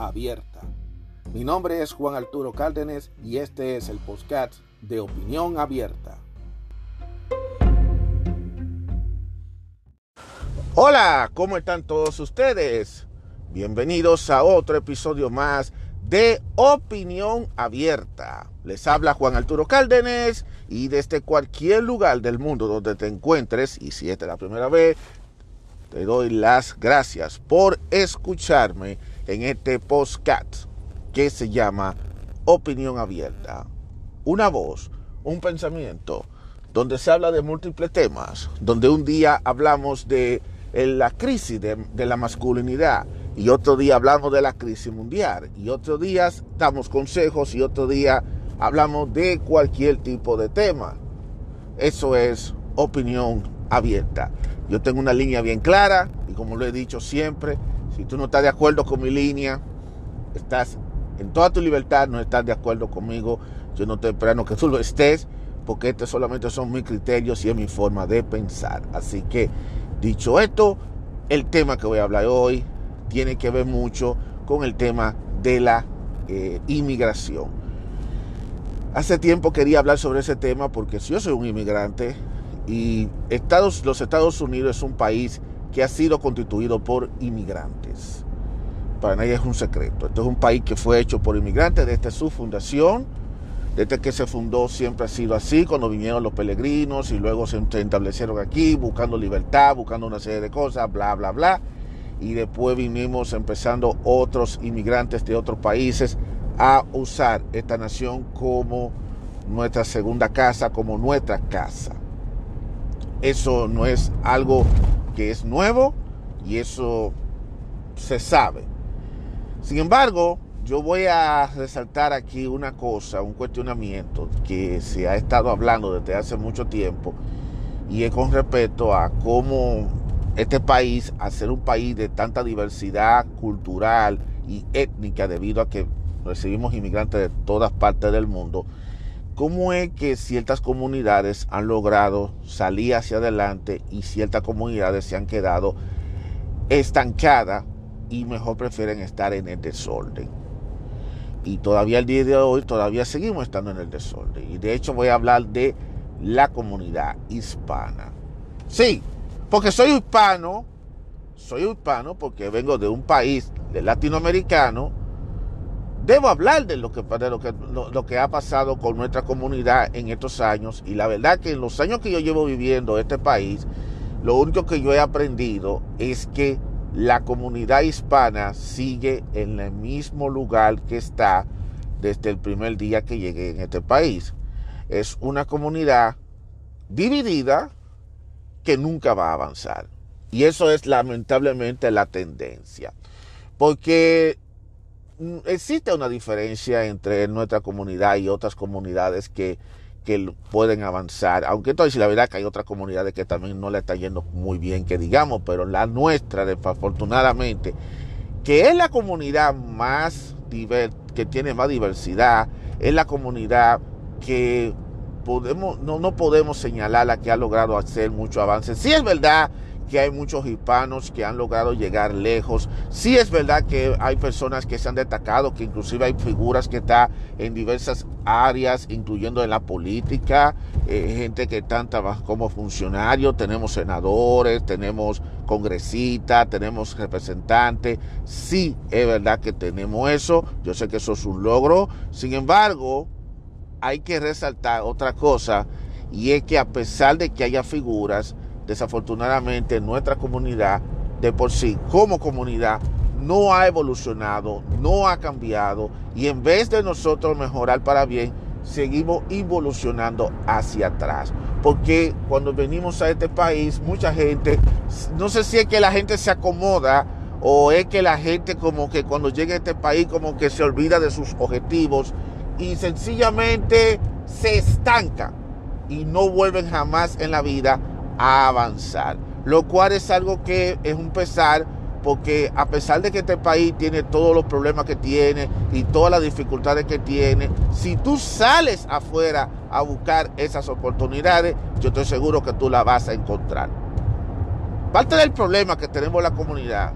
abierta. Mi nombre es Juan Arturo Cárdenas y este es el podcast de Opinión Abierta. Hola, ¿cómo están todos ustedes? Bienvenidos a otro episodio más de Opinión Abierta. Les habla Juan Arturo Cárdenas y desde cualquier lugar del mundo donde te encuentres, y si esta es la primera vez, te doy las gracias por escucharme en este podcast que se llama Opinión Abierta. Una voz, un pensamiento, donde se habla de múltiples temas, donde un día hablamos de eh, la crisis de, de la masculinidad y otro día hablamos de la crisis mundial y otro día damos consejos y otro día hablamos de cualquier tipo de tema. Eso es opinión abierta. Yo tengo una línea bien clara y como lo he dicho siempre, si tú no estás de acuerdo con mi línea, estás en toda tu libertad, no estás de acuerdo conmigo, yo no estoy esperando que tú lo estés, porque estos solamente son mis criterios y es mi forma de pensar. Así que, dicho esto, el tema que voy a hablar hoy tiene que ver mucho con el tema de la eh, inmigración. Hace tiempo quería hablar sobre ese tema porque yo soy un inmigrante y Estados, los Estados Unidos es un país que ha sido constituido por inmigrantes para nadie es un secreto. Esto es un país que fue hecho por inmigrantes desde su fundación. Desde que se fundó siempre ha sido así, cuando vinieron los peregrinos y luego se establecieron aquí buscando libertad, buscando una serie de cosas, bla, bla, bla. Y después vinimos empezando otros inmigrantes de otros países a usar esta nación como nuestra segunda casa, como nuestra casa. Eso no es algo que es nuevo y eso se sabe. Sin embargo, yo voy a resaltar aquí una cosa, un cuestionamiento que se ha estado hablando desde hace mucho tiempo y es con respecto a cómo este país, al ser un país de tanta diversidad cultural y étnica debido a que recibimos inmigrantes de todas partes del mundo, cómo es que ciertas comunidades han logrado salir hacia adelante y ciertas comunidades se han quedado estancadas y mejor prefieren estar en el desorden. Y todavía el día de hoy todavía seguimos estando en el desorden. Y de hecho voy a hablar de la comunidad hispana. Sí, porque soy hispano, soy hispano porque vengo de un país latinoamericano. Debo hablar de lo que, ha pasado con nuestra comunidad en estos años. Y la verdad que en los años que yo llevo viviendo en este país, lo único que yo he aprendido es que la comunidad hispana sigue en el mismo lugar que está desde el primer día que llegué en este país. Es una comunidad dividida que nunca va a avanzar. Y eso es lamentablemente la tendencia. Porque existe una diferencia entre nuestra comunidad y otras comunidades que que pueden avanzar. Aunque entonces la verdad que hay otras comunidades que también no le está yendo muy bien, que digamos, pero la nuestra, afortunadamente, que es la comunidad más que tiene más diversidad, es la comunidad que podemos, no, no podemos señalar la que ha logrado hacer mucho avance. Sí es verdad que hay muchos hispanos que han logrado llegar lejos. Sí es verdad que hay personas que se han destacado, que inclusive hay figuras que están en diversas áreas, incluyendo en la política, eh, gente que están como funcionarios, tenemos senadores, tenemos congresistas, tenemos representantes. Sí es verdad que tenemos eso, yo sé que eso es un logro. Sin embargo, hay que resaltar otra cosa y es que a pesar de que haya figuras, desafortunadamente nuestra comunidad de por sí como comunidad no ha evolucionado, no ha cambiado y en vez de nosotros mejorar para bien, seguimos evolucionando hacia atrás. Porque cuando venimos a este país, mucha gente, no sé si es que la gente se acomoda o es que la gente como que cuando llega a este país como que se olvida de sus objetivos y sencillamente se estanca y no vuelven jamás en la vida a avanzar. Lo cual es algo que es un pesar porque a pesar de que este país tiene todos los problemas que tiene y todas las dificultades que tiene, si tú sales afuera a buscar esas oportunidades, yo estoy seguro que tú las vas a encontrar. Parte del problema que tenemos la comunidad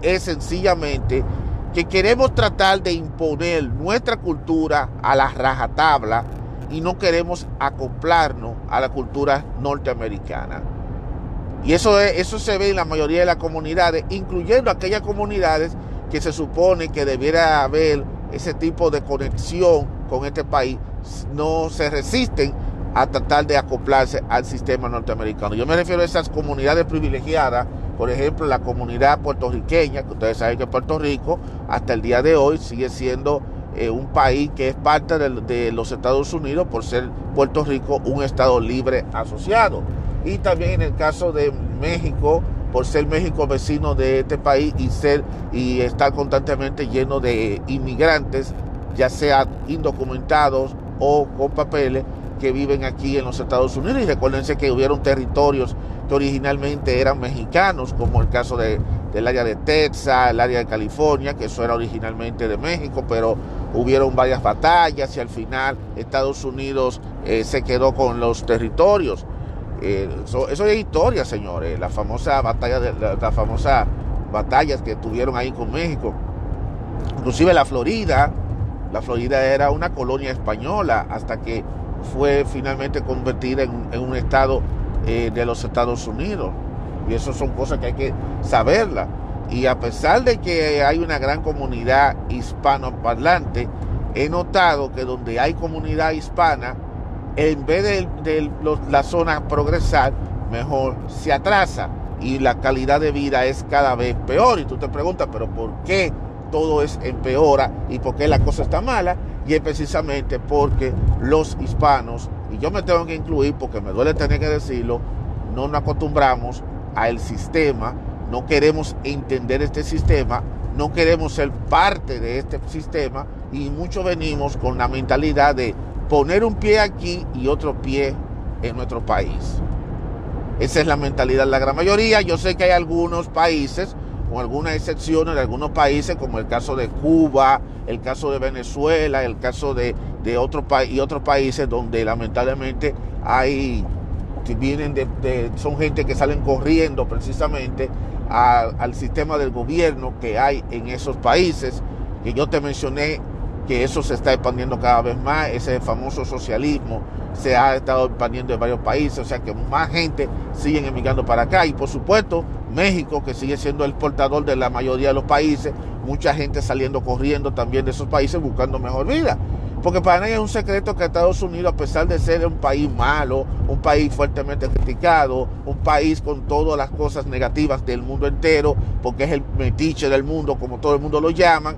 es sencillamente que queremos tratar de imponer nuestra cultura a la rajatabla y no queremos acoplarnos a la cultura norteamericana. Y eso, eso se ve en la mayoría de las comunidades, incluyendo aquellas comunidades que se supone que debiera haber ese tipo de conexión con este país, no se resisten a tratar de acoplarse al sistema norteamericano. Yo me refiero a esas comunidades privilegiadas, por ejemplo, la comunidad puertorriqueña, que ustedes saben que Puerto Rico hasta el día de hoy sigue siendo eh, un país que es parte de, los Estados Unidos por ser Puerto Rico un estado libre asociado y también en el caso de México, por ser México vecino de este país y ser y estar constantemente lleno de inmigrantes, ya sea indocumentados o con papeles que viven aquí en los Estados Unidos. Y recuérdense que hubieron territorios que originalmente eran mexicanos, como el caso de, del área de Texas, el área de California, que eso era originalmente de México, pero hubieron varias batallas y al final Estados Unidos eh, se quedó con los territorios. Eh, eso, es historia, señores. La famosa batalla de la, famosa batallas que tuvieron ahí con México. Inclusive la Florida, la Florida era una colonia española hasta que fue finalmente convertida en, un estado eh, de los Estados Unidos. Y eso son cosas que hay que saberla. Y a pesar de que hay una gran comunidad hispanoparlante, he notado que donde hay comunidad hispana, en vez de, la zona progresar, mejor se atrasa y la calidad de vida es cada vez peor. Y tú te preguntas, pero ¿por qué todo es empeora y por qué la cosa está mala? Y es precisamente porque los hispanos, y yo me tengo que incluir porque me duele tener que decirlo, no nos acostumbramos al sistema, no queremos entender este sistema, no queremos ser parte de este sistema y muchos venimos con la mentalidad de poner un pie aquí y otro pie en nuestro país. Esa es la mentalidad de la gran mayoría. Yo sé que hay algunos países, con algunas excepciones de algunos países, como el caso de Cuba, el caso de Venezuela, el caso de, de otros y otros países donde lamentablemente hay, vienen de, son gente que salen corriendo precisamente al sistema del gobierno que hay en esos países, que yo te mencioné que eso se está expandiendo cada vez más, ese famoso socialismo se ha estado expandiendo en varios países, o sea que más gente sigue emigrando para acá y por supuesto México que sigue siendo el portador de la mayoría de los países, mucha gente saliendo corriendo también de esos países buscando mejor vida. Porque para nadie es un secreto que Estados Unidos, a pesar de ser un país malo, un país fuertemente criticado, un país con todas las cosas negativas del mundo entero, porque es el metiche del mundo, como todo el mundo lo llaman,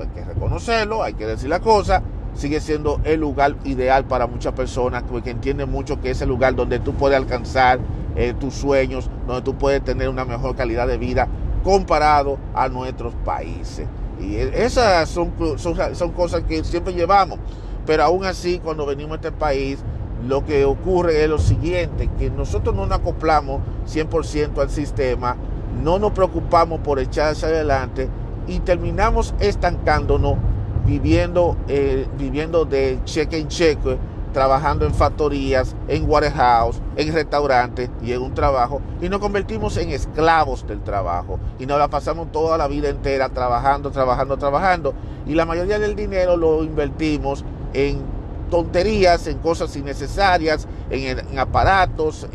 hay que reconocerlo, hay que decir la cosa, sigue siendo el lugar ideal para muchas personas que entienden mucho que es el lugar donde tú puedes alcanzar eh, tus sueños, donde tú puedes tener una mejor calidad de vida comparado a nuestros países. Y e, esas son, son, cosas que siempre llevamos. Pero aún así, cuando venimos a este país, lo que ocurre es lo siguiente, que nosotros no nos acoplamos 100% al sistema, no nos preocupamos por echarse adelante y terminamos estancándonos viviendo, eh, viviendo de cheque en cheque, trabajando en factorías, en warehouse, en restaurantes y en un trabajo y nos convertimos en esclavos del trabajo y nos la pasamos toda la vida entera trabajando, trabajando, trabajando y la mayoría del dinero lo invertimos en tonterías, en cosas innecesarias, en, aparatos,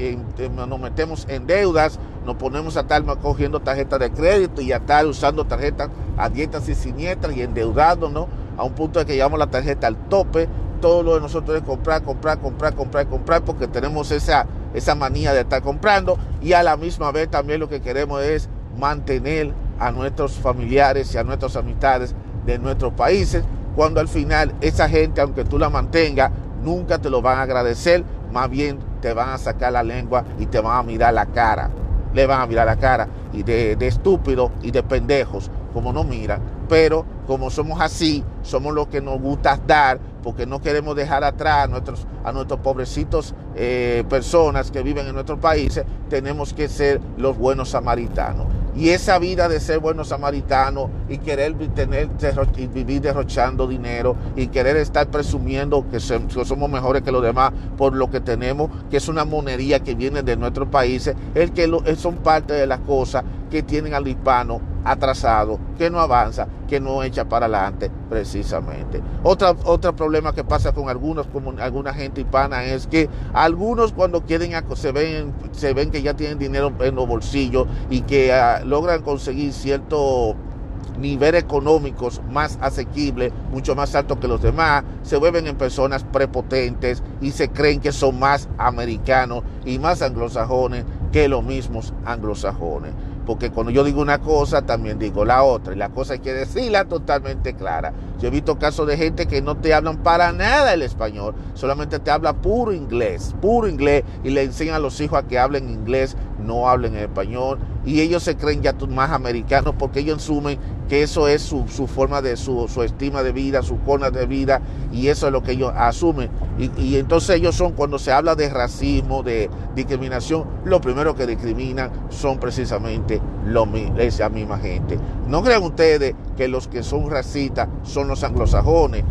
nos metemos en deudas, nos ponemos a estar cogiendo tarjetas de crédito y a estar usando tarjetas a dietas y siniestras y endeudándonos a un punto de que llevamos la tarjeta al tope. Todo lo de nosotros es comprar, comprar, comprar, comprar, comprar, porque tenemos esa, esa manía de estar comprando y a la misma vez también lo que queremos es mantener a nuestros familiares y a nuestras amistades de nuestros países, cuando al final esa gente, aunque tú la mantengas, nunca te lo van a agradecer, más bien te van a sacar la lengua y te van a mirar la cara. le van a mirar la cara y de, de estúpidos y de pendejos, como no miran. Pero como somos así, somos los que nos gusta dar, porque no queremos dejar atrás a nuestros, a nuestros pobrecitos eh, personas que viven en nuestros países, tenemos que ser los buenos samaritanos. Y esa vida de ser buenos samaritanos y querer tener, vivir derrochando dinero y querer estar presumiendo que somos mejores que los demás por lo que tenemos, que es una monería que viene de nuestros países, es que son parte de las cosas que tienen al hispano atrasado, que no avanza, que no echa para adelante precisamente. Otra, otro problema que pasa con algunos, como alguna gente hispana, es que algunos cuando quieren se ven, se ven que ya tienen dinero en los bolsillos y que ah, logran conseguir cierto nivel económicos más asequible, mucho más alto que los demás, se vuelven en personas prepotentes y se creen que son más americanos y más anglosajones que los mismos anglosajones porque cuando yo digo una cosa, también digo la otra, y la cosa hay que decirla totalmente clara. Yo he visto casos de gente que no te hablan para nada el español, solamente te habla puro inglés, puro inglés, y le enseñan a los hijos a que hablen inglés, no hablen español, y ellos se creen ya más americanos porque ellos asumen que eso es su, forma de su, estima de vida, su forma de vida, y eso es lo que ellos asumen. Y, entonces ellos son, cuando se habla de racismo, de discriminación, lo primero que discriminan son precisamente lo, esa misma gente. No crean ustedes que los que son racistas son los anglosajones.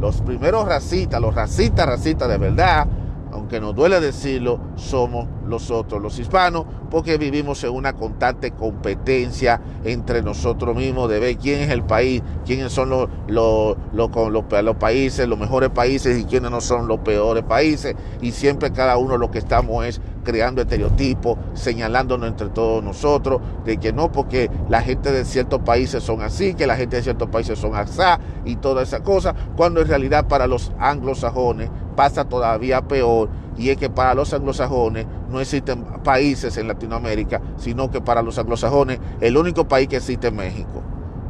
Los primeros racistas, los racistas, racistas de verdad, aunque nos duele decirlo, somos los otros, los hispanos, porque vivimos en una constante competencia entre nosotros mismos de ver quién es el país, quiénes son los, los, los, los, países, los mejores países y quiénes no son los peores países. Y siempre cada uno lo que estamos es creando estereotipos, señalándonos entre todos nosotros, de que no, porque la gente de ciertos países son así, que la gente de ciertos países son asá y toda esa cosa, cuando en realidad para los anglosajones pasa todavía peor y es que para los anglosajones no existen países en Latinoamérica, sino que para los anglosajones el único país que existe es México.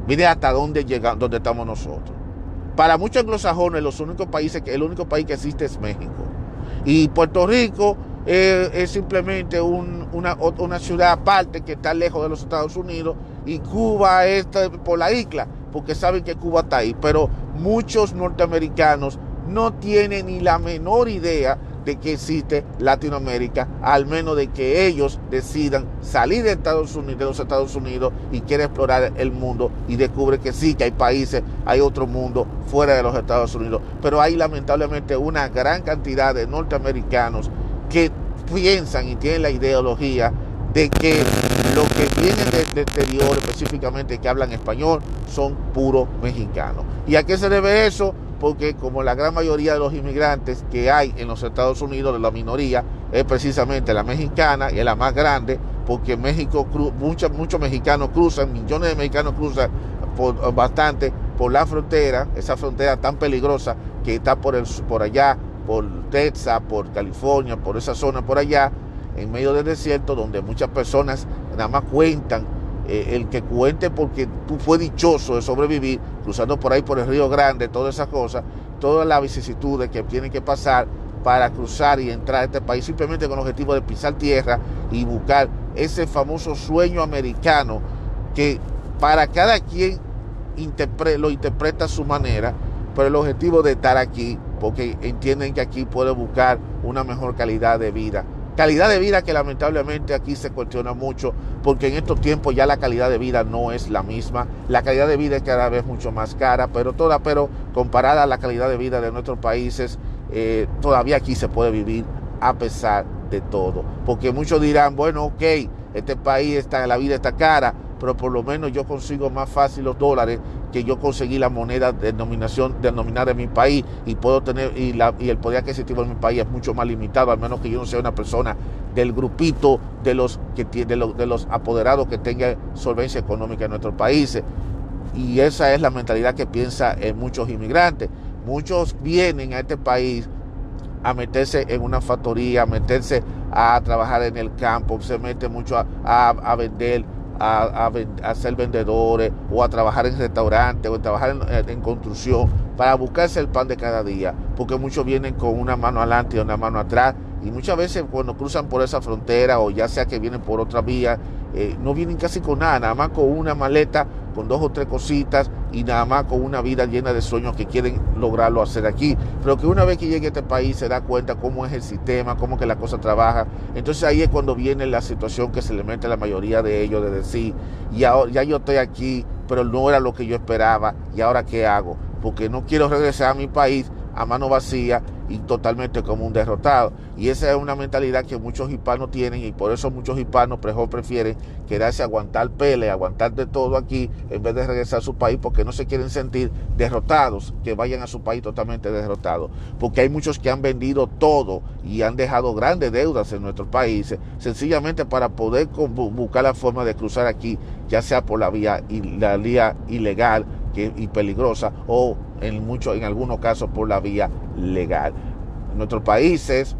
Mire hasta dónde llega, dónde estamos nosotros. Para muchos anglosajones los únicos países que el único país que existe es México. Y Puerto Rico eh, es simplemente una, una ciudad aparte que está lejos de los Estados Unidos y Cuba está por la isla, porque saben que Cuba está ahí. Pero muchos norteamericanos no tienen ni la menor idea de que existe Latinoamérica, al menos de que ellos decidan salir de, Estados Unidos, de los Estados Unidos y quieren explorar el mundo y descubre que sí, que hay países, hay otro mundo fuera de los Estados Unidos. Pero hay lamentablemente una gran cantidad de norteamericanos que piensan y tienen la ideología de que los que vienen del exterior, específicamente que hablan español, son puros mexicanos. ¿Y a qué se debe eso? Porque como la gran mayoría de los inmigrantes que hay en los Estados Unidos, de la minoría, es precisamente la mexicana y es la más grande, porque México, muchos, muchos mexicanos cruzan, millones de mexicanos cruzan por, bastante por la frontera, esa frontera tan peligrosa que está por, el, por allá, por Texas, por California, por esa zona por allá, en medio del desierto, donde muchas personas nada más cuentan eh, el que cuente porque tú fue dichoso de sobrevivir, cruzando por ahí por el Río Grande, todas esas cosas, todas las vicisitudes que tienen que pasar para cruzar y entrar a este país simplemente con el objetivo de pisar tierra y buscar ese famoso sueño americano que para cada quien lo interpreta a su manera, pero el objetivo de estar aquí, porque entienden que aquí puede buscar una mejor calidad de vida Calidad de vida que lamentablemente aquí se cuestiona mucho porque en estos tiempos ya la calidad de vida no es la misma. La calidad de vida es cada vez mucho más cara, pero toda, pero comparada a la calidad de vida de nuestros países, eh, todavía aquí se puede vivir a pesar de todo. Porque muchos dirán, bueno, ok, este país está, la vida está cara, pero por lo menos yo consigo más fácil los dólares que yo conseguí la moneda de denominación denominar en mi país y puedo tener y, el poder adquisitivo en mi país es mucho más limitado, al menos que yo no sea una persona del grupito de los que de los, de los apoderados que tenga solvencia económica en nuestros países. Y esa es la mentalidad que piensa en muchos inmigrantes. Muchos vienen a este país a meterse en una factoría, a meterse a trabajar en el campo, se mete mucho a, a vender a, ser vendedores o a trabajar en restaurantes o a trabajar en, construcción para buscarse el pan de cada día, porque muchos vienen con una mano adelante y una mano atrás Y muchas veces cuando cruzan por esa frontera o ya sea que vienen por otra vía, eh, no vienen casi con nada, nada más con una maleta, con dos o tres cositas y nada más con una vida llena de sueños que quieren lograrlo hacer aquí. Pero que una vez que llegue a este país se da cuenta cómo es el sistema, cómo que la cosa trabaja. Entonces ahí es cuando viene la situación que se le mete a la mayoría de ellos de decir, ya, ya yo estoy aquí, pero no era lo que yo esperaba y ahora qué hago. Porque no quiero regresar a mi país a mano vacía y totalmente como un derrotado. Y esa es una mentalidad que muchos hispanos tienen y por eso muchos hispanos prefieren quedarse a aguantar pele, aguantar de todo aquí en vez de regresar a su país porque no se quieren sentir derrotados, que vayan a su país totalmente derrotados. Porque hay muchos que han vendido todo y han dejado grandes deudas en nuestros países, sencillamente para poder buscar la forma de cruzar aquí, ya sea por la vía, la vía ilegal y peligrosa o en, muchos, en algunos casos por la vía legal. En nuestros países,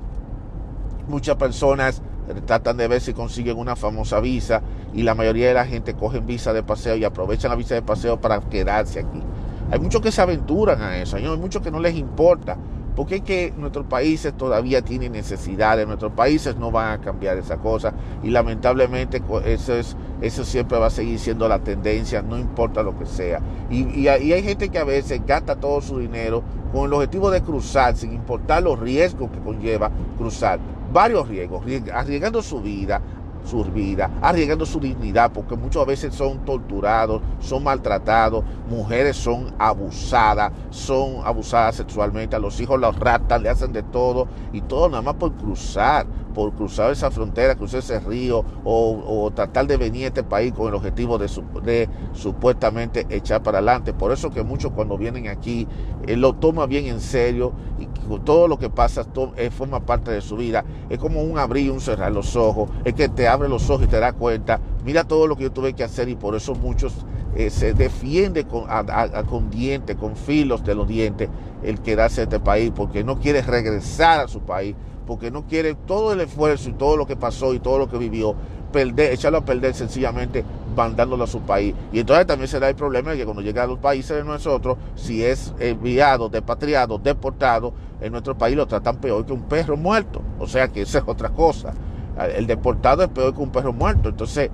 muchas personas tratan de ver si consiguen una famosa visa y la mayoría de la gente cogen visa de paseo y aprovechan la visa de paseo para quedarse aquí. Hay muchos que se aventuran a eso, hay muchos que no les importa porque es que nuestros países todavía tienen necesidades, nuestros países no van a cambiar esa cosa y lamentablemente eso, es, eso siempre va a seguir siendo la tendencia, no importa lo que sea. Y, y, hay gente que a veces gasta todo su dinero con el objetivo de cruzar sin importar los riesgos que conlleva cruzar. Varios riesgos, arriesgando su vida, su vida, arriesgando su dignidad, porque muchas veces son torturados, son maltratados, mujeres son abusadas, son abusadas sexualmente, a los hijos los ratan, le hacen de todo, y todo nada más por cruzar, por cruzar esa frontera, cruzar ese río, o, tratar de venir a este país con el objetivo de, supuestamente echar para adelante. Por eso que muchos cuando vienen aquí eh, lo toman bien en serio, y todo lo que pasa eh, forma parte de su vida. Es como un abrir y un cerrar los ojos, es que te abre los ojos y te da cuenta, mira todo lo que yo tuve que hacer y por eso muchos eh, se defienden con, dientes, con filos de los dientes el quedarse en este país porque no quiere regresar a su país, porque no quiere todo el esfuerzo y todo lo que pasó y todo lo que vivió, perder, echarlo a perder sencillamente mandándolo a su país. Y entonces también se da el problema de que cuando llega a los países de nosotros, si es enviado, depatriado, deportado, en nuestro país lo tratan peor que un perro muerto. O sea que esa es otra cosa. El deportado es peor que un perro muerto. Entonces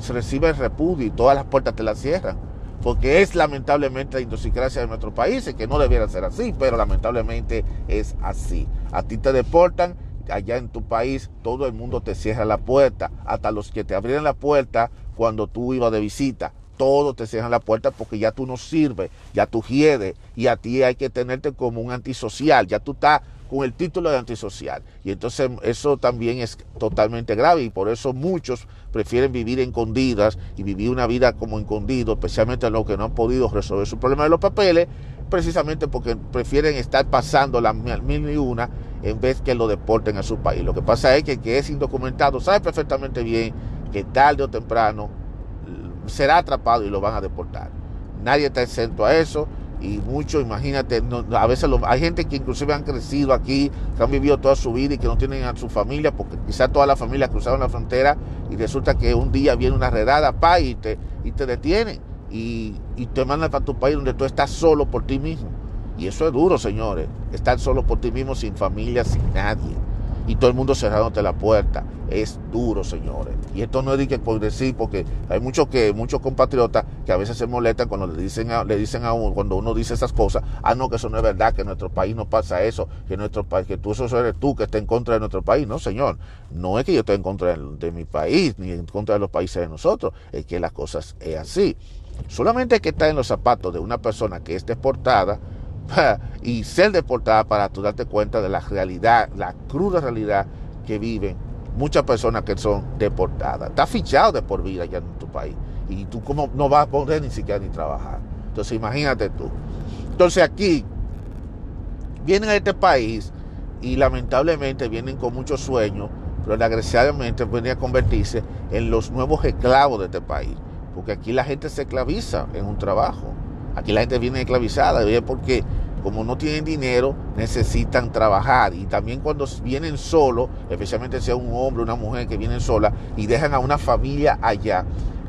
se recibe el repudio y todas las puertas te las cierran. Porque es lamentablemente la idiosincrasia de nuestro país, que no debiera ser así, pero lamentablemente es así. A ti te deportan, allá en tu país todo el mundo te cierra la puerta, hasta los que te abrieron la puerta cuando tú ibas de visita. Todos te cierran la puerta porque ya tú no sirves, ya tú hiedes y a ti hay que tenerte como un antisocial, ya tú estás con el título de antisocial. Y entonces eso también es totalmente grave y por eso muchos prefieren vivir escondidas y vivir una vida como escondido, especialmente los que no han podido resolver su problema de los papeles, precisamente porque prefieren estar pasando las mil y una en vez que lo deporten a su país. Lo que pasa es que el que es indocumentado sabe perfectamente bien que tarde o temprano será atrapado y lo van a deportar. Nadie está exento a eso y mucho, imagínate, a veces hay gente que inclusive han crecido aquí, que han vivido toda su vida y que no tienen a su familia, porque quizás toda la familia cruzaron la frontera y resulta que un día viene una redada, pa, y te, y te y te mandan para tu país donde tú estás solo por ti mismo. Y eso es duro, señores, estar solo por ti mismo, sin familia, sin nadie y todo el mundo cerrándote la puerta. Es duro, señores. Y esto no es de que por decir, porque hay muchos que, muchos compatriotas que a veces se molestan cuando le dicen a, le dicen a uno, cuando uno dice esas cosas, ah, no, que eso no es verdad, que en nuestro país no pasa eso, que nuestro país, que tú eso eres tú que está en contra de nuestro país. No, señor. No es que yo esté en contra de, mi país, ni en contra de los países de nosotros, es que las cosas es así. Solamente que estar en los zapatos de una persona que es deportada, y ser deportada para tú darte cuenta de la realidad, la cruda realidad que viven muchas personas que son deportadas. Está fichado de por vida ya en tu país. Y tú como no vas a poder ni siquiera ni trabajar. Entonces imagínate tú. Entonces aquí vienen a este país y lamentablemente vienen con muchos sueños, pero desgraciadamente vienen a convertirse en los nuevos esclavos de este país. Porque aquí la gente se esclaviza en un trabajo. Aquí la gente viene esclavizada, porque como no tienen dinero, necesitan trabajar. Y también cuando vienen solos, especialmente sea un hombre una mujer que vienen sola y dejan a una familia allá,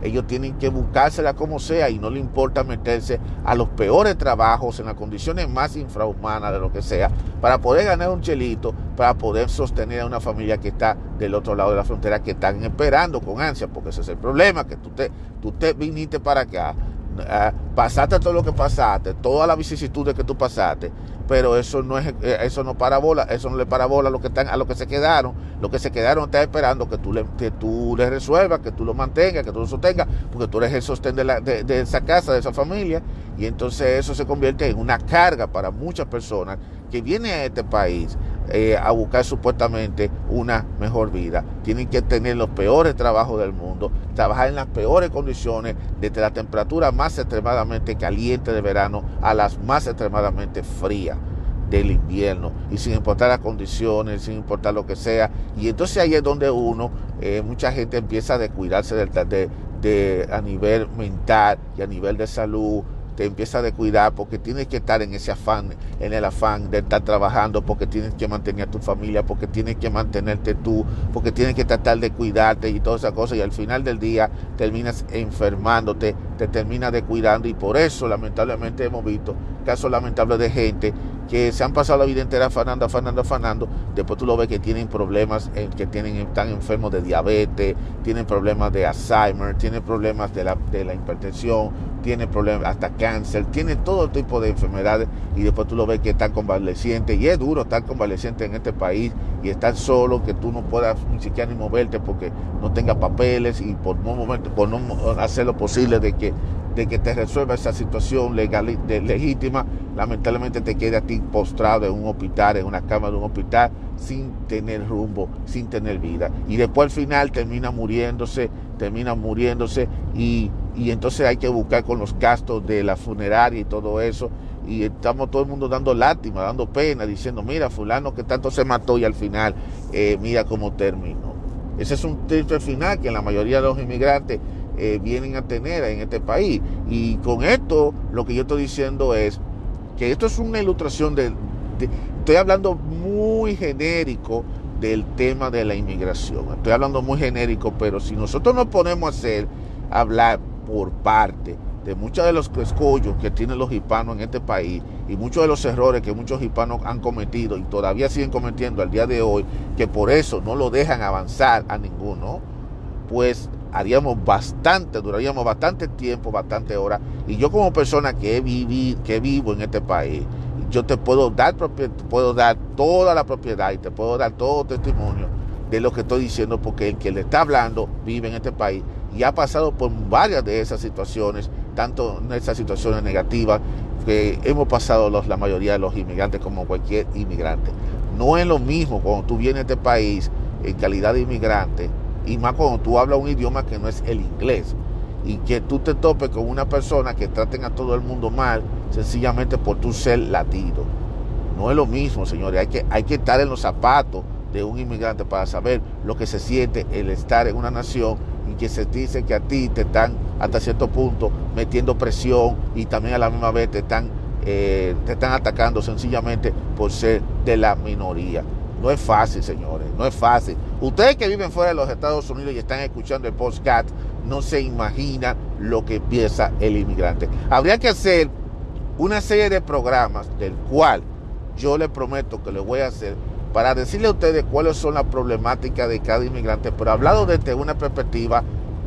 ellos tienen que buscársela como sea y no le importa meterse a los peores trabajos en las condiciones más infrahumanas de lo que sea para poder ganar un chelito, para poder sostener a una familia que está del otro lado de la frontera, que están esperando con ansia, porque ese es el problema, que tú te, tú te viniste para acá, ah, pasaste todo lo que pasaste, todas las vicisitudes que tú pasaste, pero eso no es eh, eso no para bola, eso no le para bola a lo que están a lo que se quedaron, lo que se quedaron está esperando que tú le que tú les resuelvas, que tú lo mantengas, que tú lo sostengas, porque tú eres el sostén de, esa casa, de esa familia, y entonces eso se convierte en una carga para muchas personas que vienen a este país eh, a buscar supuestamente una mejor vida. Tienen que tener los peores trabajos del mundo, trabajar en las peores condiciones, desde la temperatura más extremadamente caliente de verano a las más extremadamente frías del invierno y sin importar las condiciones, sin importar lo que sea. Y entonces ahí es donde uno, eh, mucha gente empieza a descuidarse de, de, a nivel mental y a nivel de salud te empieza a descuidar porque tienes que estar en ese afán, en el afán de estar trabajando, porque tienes que mantener a tu familia, porque tienes que mantenerte tú, porque tienes que tratar de cuidarte y todas esas cosas. Y al final del día terminas enfermándote, te terminas descuidando. Y por eso lamentablemente hemos visto casos lamentables de gente que se han pasado la vida entera afanando, afanando, afanando, después tú lo ves que tienen problemas, que tienen, están enfermos de diabetes, tienen problemas de Alzheimer, tienen problemas de la, de la hipertensión, tienen problemas hasta cáncer, tienen todo tipo de enfermedades y después tú lo ves que están convalecientes y es duro estar convaleciente en este país y estar solo, que tú no puedas ni siquiera ni moverte porque no tengas papeles y por no, momento, por no hacer lo posible de que de que te resuelva esa situación legal, legítima, lamentablemente te quede a ti postrado en un hospital, en una cama de un hospital, sin tener rumbo, sin tener vida. Y después al final termina muriéndose, termina muriéndose y, y entonces hay que buscar con los gastos de la funeraria y todo eso. Y estamos todo el mundo dando lástima, dando pena, diciendo, mira, fulano que tanto se mató y al final eh, mira cómo terminó. Ese es un triste final que la mayoría de los inmigrantes eh, vienen a tener en este país. Y con esto lo que yo estoy diciendo es que esto es una ilustración de, estoy hablando muy genérico del tema de la inmigración. Estoy hablando muy genérico, pero si nosotros nos ponemos a hacer, hablar por parte de muchos de los escollos que tienen los hispanos en este país y muchos de los errores que muchos hispanos han cometido y todavía siguen cometiendo al día de hoy, que por eso no lo dejan avanzar a ninguno, pues haríamos bastante, duraríamos bastante tiempo, bastante horas. Y yo como persona que, he vivido, que vivo en este país, yo te puedo dar, puedo dar toda la propiedad y te puedo dar todo testimonio de lo que estoy diciendo, porque el que le está hablando vive en este país y ha pasado por varias de esas situaciones, tanto en esas situaciones negativas que hemos pasado los, la mayoría de los inmigrantes como cualquier inmigrante. No es lo mismo cuando tú vienes a este país en calidad de inmigrante y más cuando tú hablas un idioma que no es el inglés y que tú te topes con una persona que traten a todo el mundo mal sencillamente por tu ser latido. No es lo mismo, señores, hay que, hay que estar en los zapatos de un inmigrante para saber lo que se siente el estar en una nación y que se dice que a ti te están hasta cierto punto metiendo presión y también a la misma vez te están, eh, te están atacando sencillamente por ser de la minoría. No es fácil, señores, no es fácil. Ustedes que viven fuera de los Estados Unidos y están escuchando el podcast, no se imaginan lo que piensa el inmigrante. Habría que hacer una serie de programas del cual yo les prometo que les voy a hacer para decirle a ustedes cuáles son las problemáticas de cada inmigrante, pero hablado desde una perspectiva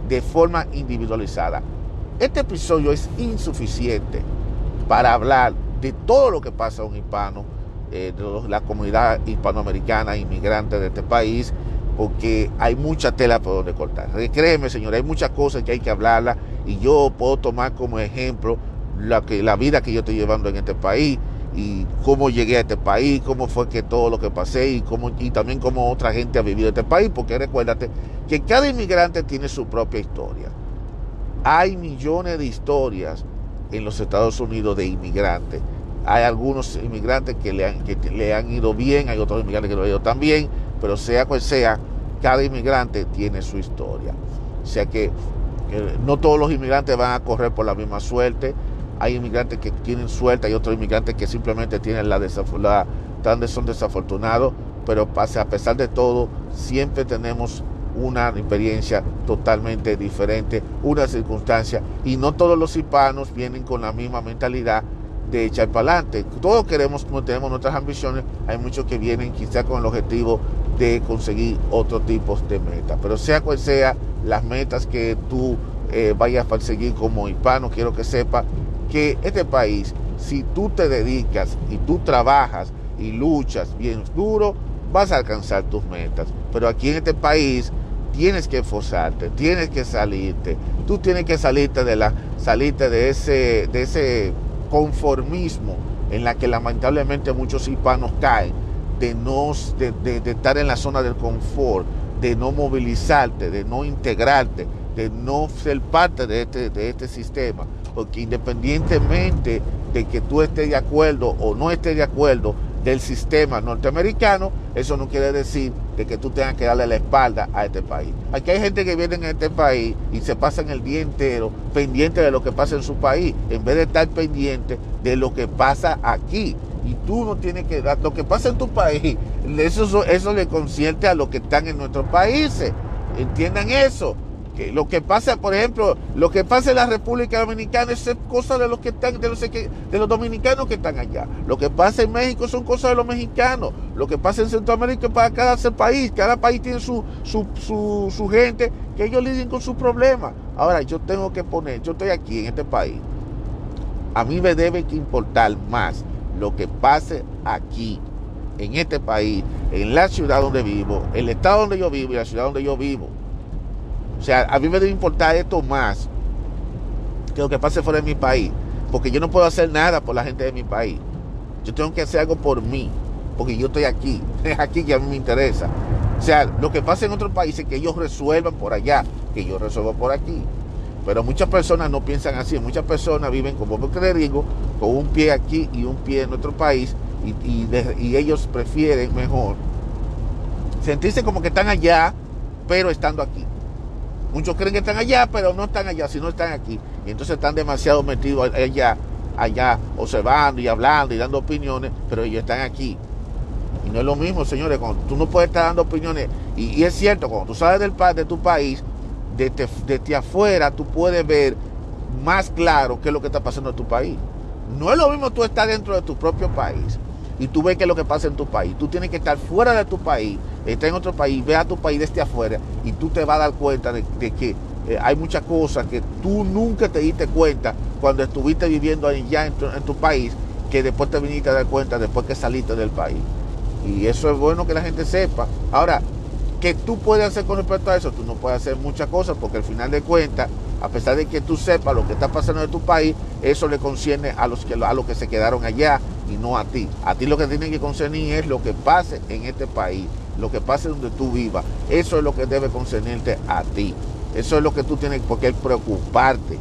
de forma individualizada. Este episodio es insuficiente para hablar de todo lo que pasa a un hispano eh, de la comunidad hispanoamericana, inmigrante de este país, porque hay mucha tela por donde cortar. Créeme, señor, hay muchas cosas que hay que hablarla y yo puedo tomar como ejemplo la, que, la vida que yo estoy llevando en este país y cómo llegué a este país, cómo fue que todo lo que pasé y, cómo, y también cómo otra gente ha vivido este país, porque recuérdate que cada inmigrante tiene su propia historia. Hay millones de historias en los Estados Unidos de inmigrantes hay algunos inmigrantes que le, han, que le han ido bien, hay otros inmigrantes que no han ido tan bien, pero sea cual sea, cada inmigrante tiene su historia. O sea que, no todos los inmigrantes van a correr por la misma suerte. Hay inmigrantes que tienen suerte, hay otros inmigrantes que simplemente tienen la, desafortunada, son desafortunados, pero a pesar de todo, siempre tenemos una experiencia totalmente diferente, una circunstancia, y no todos los hispanos vienen con la misma mentalidad de echar para adelante. Todos queremos, como tenemos nuestras ambiciones, hay muchos que vienen quizá con el objetivo de conseguir otro tipo de metas. Pero sea cual sea las metas que tú eh, vayas a perseguir como hispano, quiero que sepa que este país, si tú te dedicas y tú trabajas y luchas bien duro, vas a alcanzar tus metas. Pero aquí en este país tienes que esforzarte, tienes que salirte, tú tienes que salirte de la, salirte de ese, de ese conformismo en la que lamentablemente muchos hispanos caen, de no de, estar en la zona del confort, de no movilizarte, de no integrarte, de no ser parte de este, de este sistema. Porque independientemente de que tú estés de acuerdo o no estés de acuerdo del sistema norteamericano, eso no quiere decir de que tú tengas que darle la espalda a este país. Aquí hay gente que viene en este país y se pasan el día entero pendiente de lo que pasa en su país, en vez de estar pendiente de lo que pasa aquí. Y tú no tienes que dar lo que pasa en tu país, eso, eso le concierte a los que están en nuestros países. Entiendan eso lo que pasa, por ejemplo, lo que pasa en la República Dominicana es cosa de los que están, de los, dominicanos que están allá. Lo que pasa en México son cosas de los mexicanos. Lo que pasa en Centroamérica es para cada país. Cada país tiene su, gente que ellos lidien con sus problemas. Ahora, yo tengo que poner, yo estoy aquí en este país. A mí me debe importar más lo que pase aquí, en este país, en la ciudad donde vivo, el estado donde yo vivo y la ciudad donde yo vivo o sea, a mí me debe importar esto más que lo que pase fuera de mi país. Porque yo no puedo hacer nada por la gente de mi país. Yo tengo que hacer algo por mí. Porque yo estoy aquí. Es aquí que a mí me interesa. O sea, lo que pasa en otros países, que ellos resuelvan por allá, que yo resuelva por aquí. Pero muchas personas no piensan así. Muchas personas viven, como le digo, con un pie aquí y un pie en nuestro país. Y, y ellos prefieren mejor sentirse como que están allá, pero estando aquí. Muchos creen que están allá, pero no están allá, sino están aquí. Y entonces están demasiado metidos allá, allá, observando y hablando y dando opiniones, pero ellos están aquí. Y no es lo mismo, señores, cuando tú no puedes estar dando opiniones. Y, es cierto, cuando tú sales del, de tu país, desde, desde afuera, tú puedes ver más claro qué es lo que está pasando en tu país. No es lo mismo tú estar dentro de tu propio país y tú ves qué es lo que pasa en tu país. Tú tienes que estar fuera de tu país, estar en otro país, ve a tu país desde afuera y tú te vas a dar cuenta de, que eh, hay muchas cosas que tú nunca te diste cuenta cuando estuviste viviendo allá en tu, en tu país, que después te viniste a dar cuenta después que saliste del país. Y eso es bueno que la gente sepa. Ahora, ¿qué tú puedes hacer con respecto a eso? Tú no puedes hacer muchas cosas porque al final de cuentas, a pesar de que tú sepas lo que está pasando en tu país, eso le concierne a los que, a los que se quedaron allá y no a ti. A ti lo que tiene que concernir es lo que pase en este país, lo que pase donde tú vivas. Eso es lo que debe concernirte a ti. Eso es lo que tú tienes que preocuparte.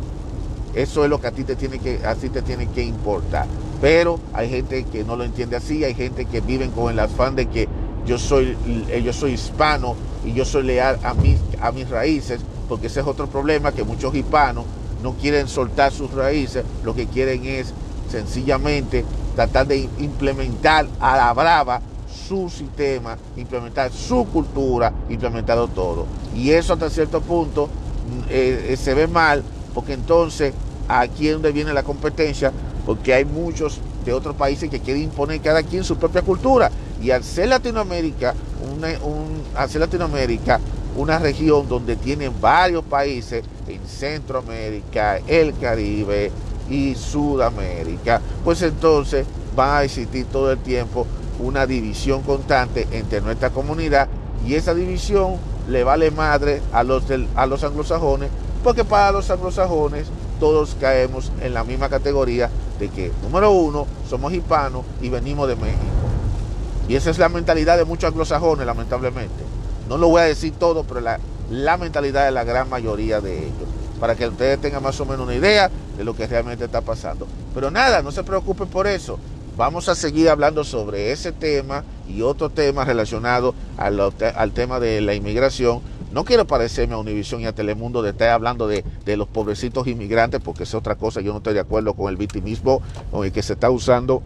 Eso es lo que a ti te tiene que, te tiene que importar. Pero hay gente que no lo entiende así, hay gente que vive con el afán de que yo soy, yo soy hispano y yo soy leal a a mis raíces, porque ese es otro problema que muchos hispanos no quieren soltar sus raíces, lo que quieren es sencillamente tratar de implementar a la brava su sistema, implementar su cultura, implementarlo todo. Y eso hasta cierto punto mm, eh, eh, se ve mal, porque entonces aquí es donde viene la competencia, porque hay muchos de otros países que quieren imponer cada quien su propia cultura. Y al ser Latinoamérica, una, al ser Latinoamérica una región donde tienen varios países en Centroamérica, el Caribe, y Sudamérica, pues entonces va a existir todo el tiempo una división constante entre nuestra comunidad y esa división le vale madre a los, a los anglosajones, porque para los anglosajones todos caemos en la misma categoría de que, número uno, somos hispanos y venimos de México. Y esa es la mentalidad de muchos anglosajones, lamentablemente. No lo voy a decir todo, pero la, mentalidad de la gran mayoría de ellos para que ustedes tengan más o menos una idea de lo que realmente está pasando. Pero nada, no se preocupen por eso. Vamos a seguir hablando sobre ese tema y otro tema relacionado al, tema de la inmigración. No quiero parecerme a Univisión y a Telemundo de estar hablando de, de, los pobrecitos inmigrantes, porque es otra cosa. Yo no estoy de acuerdo con el victimismo con el que se está usando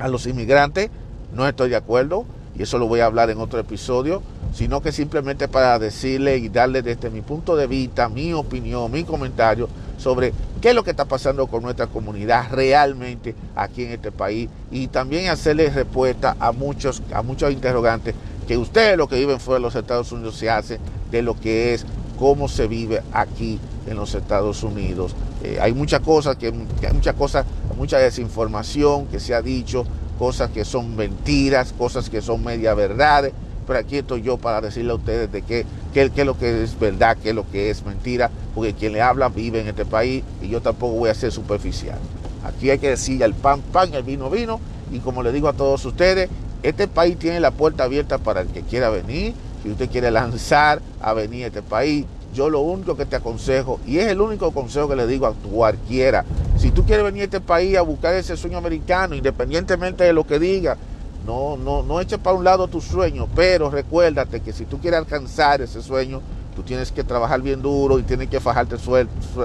a los inmigrantes. No estoy de acuerdo y eso lo voy a hablar en otro episodio. Sino que simplemente para decirle y darle desde mi punto de vista, mi opinión, mi comentario sobre qué es lo que está pasando con nuestra comunidad realmente aquí en este país y también hacerle respuesta a muchos, a muchos interrogantes que ustedes los que viven fuera de los Estados Unidos se hacen de lo que es cómo se vive aquí en los Estados Unidos. Eh, hay muchas cosas, que, hay muchas cosas, mucha desinformación que se ha dicho, cosas que son mentiras, cosas que son media verdades, pero aquí estoy yo para decirle a ustedes de qué, qué, es lo que es verdad, qué es lo que es mentira, porque quien le habla vive en este país y yo tampoco voy a ser superficial. Aquí hay que decir el pan, pan, el vino, vino, y como le digo a todos ustedes, este país tiene la puerta abierta para el que quiera venir, si usted quiere lanzar a venir a este país, yo lo único que te aconsejo, y es el único consejo que le digo a cualquiera, si tú quieres venir a este país a buscar ese sueño americano, independientemente de lo que diga, no, no, no eches para un lado tu sueño, pero recuérdate que si tú quieres alcanzar ese sueño, tú tienes que trabajar bien duro y tienes que fajarte,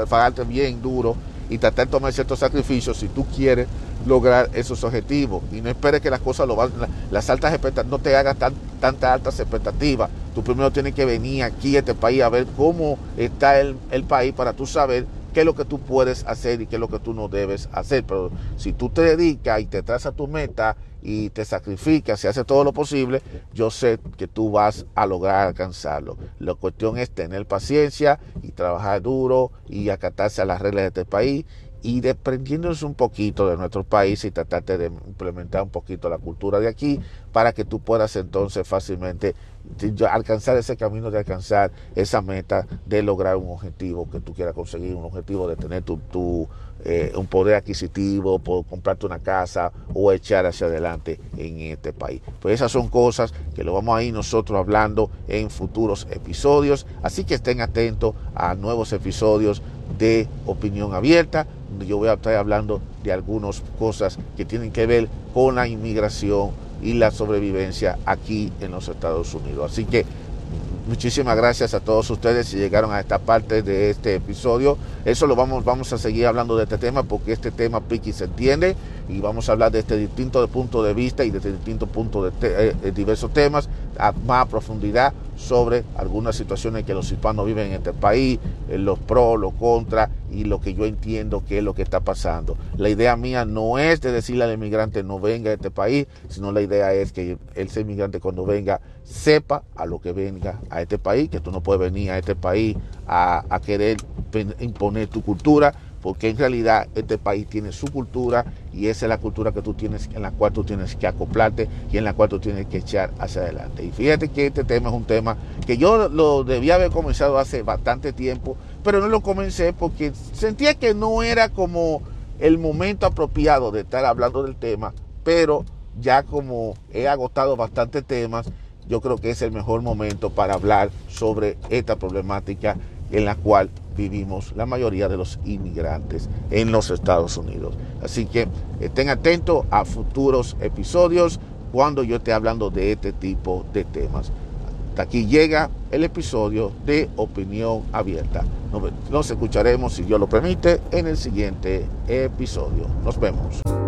fajarte bien duro y tratar de tomar ciertos sacrificios si tú quieres lograr esos objetivos. Y no esperes que las cosas lo van, las altas expectativas, no te hagas tan, tantas altas expectativas. Tú primero tienes que venir aquí a este país a ver cómo está el, el país para tú saber qué es lo que tú puedes hacer y qué es lo que tú no debes hacer. Pero si tú te dedicas y te trazas tu meta y te sacrificas y haces todo lo posible, yo sé que tú vas a lograr alcanzarlo. La cuestión es tener paciencia y trabajar duro y acatarse a las reglas de este país y desprendiéndose un poquito de nuestro país y tratarte de implementar un poquito la cultura de aquí para que tú puedas entonces fácilmente alcanzar ese camino de alcanzar esa meta de lograr un objetivo que tú quieras conseguir, un objetivo de tener tu, eh, un poder adquisitivo, por comprarte una casa o echar hacia adelante en este país. Pues esas son cosas que lo vamos a ir nosotros hablando en futuros episodios, así que estén atentos a nuevos episodios de opinión abierta yo voy a estar hablando de algunas cosas que tienen que ver con la inmigración y la sobrevivencia aquí en los Estados Unidos. Así que muchísimas gracias a todos ustedes si llegaron a esta parte de este episodio. Eso lo vamos, vamos a seguir hablando de este tema porque este tema piqui se entiende y vamos a hablar de este distinto punto de vista y de este distinto punto de eh, diversos temas a más profundidad sobre algunas situaciones que los hispanos viven en este país, eh, los pros, los contras y lo que yo entiendo que es lo que está pasando. La idea mía no es de decirle al inmigrante no venga a este país, sino la idea es que ese inmigrante cuando venga sepa a lo que venga a este país, que tú no puedes venir a este país a, a querer imponer tu cultura, porque en realidad este país tiene su cultura y esa es la cultura que tú tienes, en la cual tú tienes que acoplarte y en la cual tú tienes que echar hacia adelante. Y fíjate que este tema es un tema que yo lo debía haber comenzado hace bastante tiempo, pero no lo comencé porque sentía que no era como el momento apropiado de estar hablando del tema, pero ya como he agotado bastantes temas, yo creo que es el mejor momento para hablar sobre esta problemática en la cual vivimos la mayoría de los inmigrantes en los Estados Unidos. Así que estén atentos a futuros episodios cuando yo esté hablando de este tipo de temas. Hasta aquí llega el episodio de Opinión Abierta. Nos, escucharemos, si Dios lo permite, en el siguiente episodio. Nos vemos.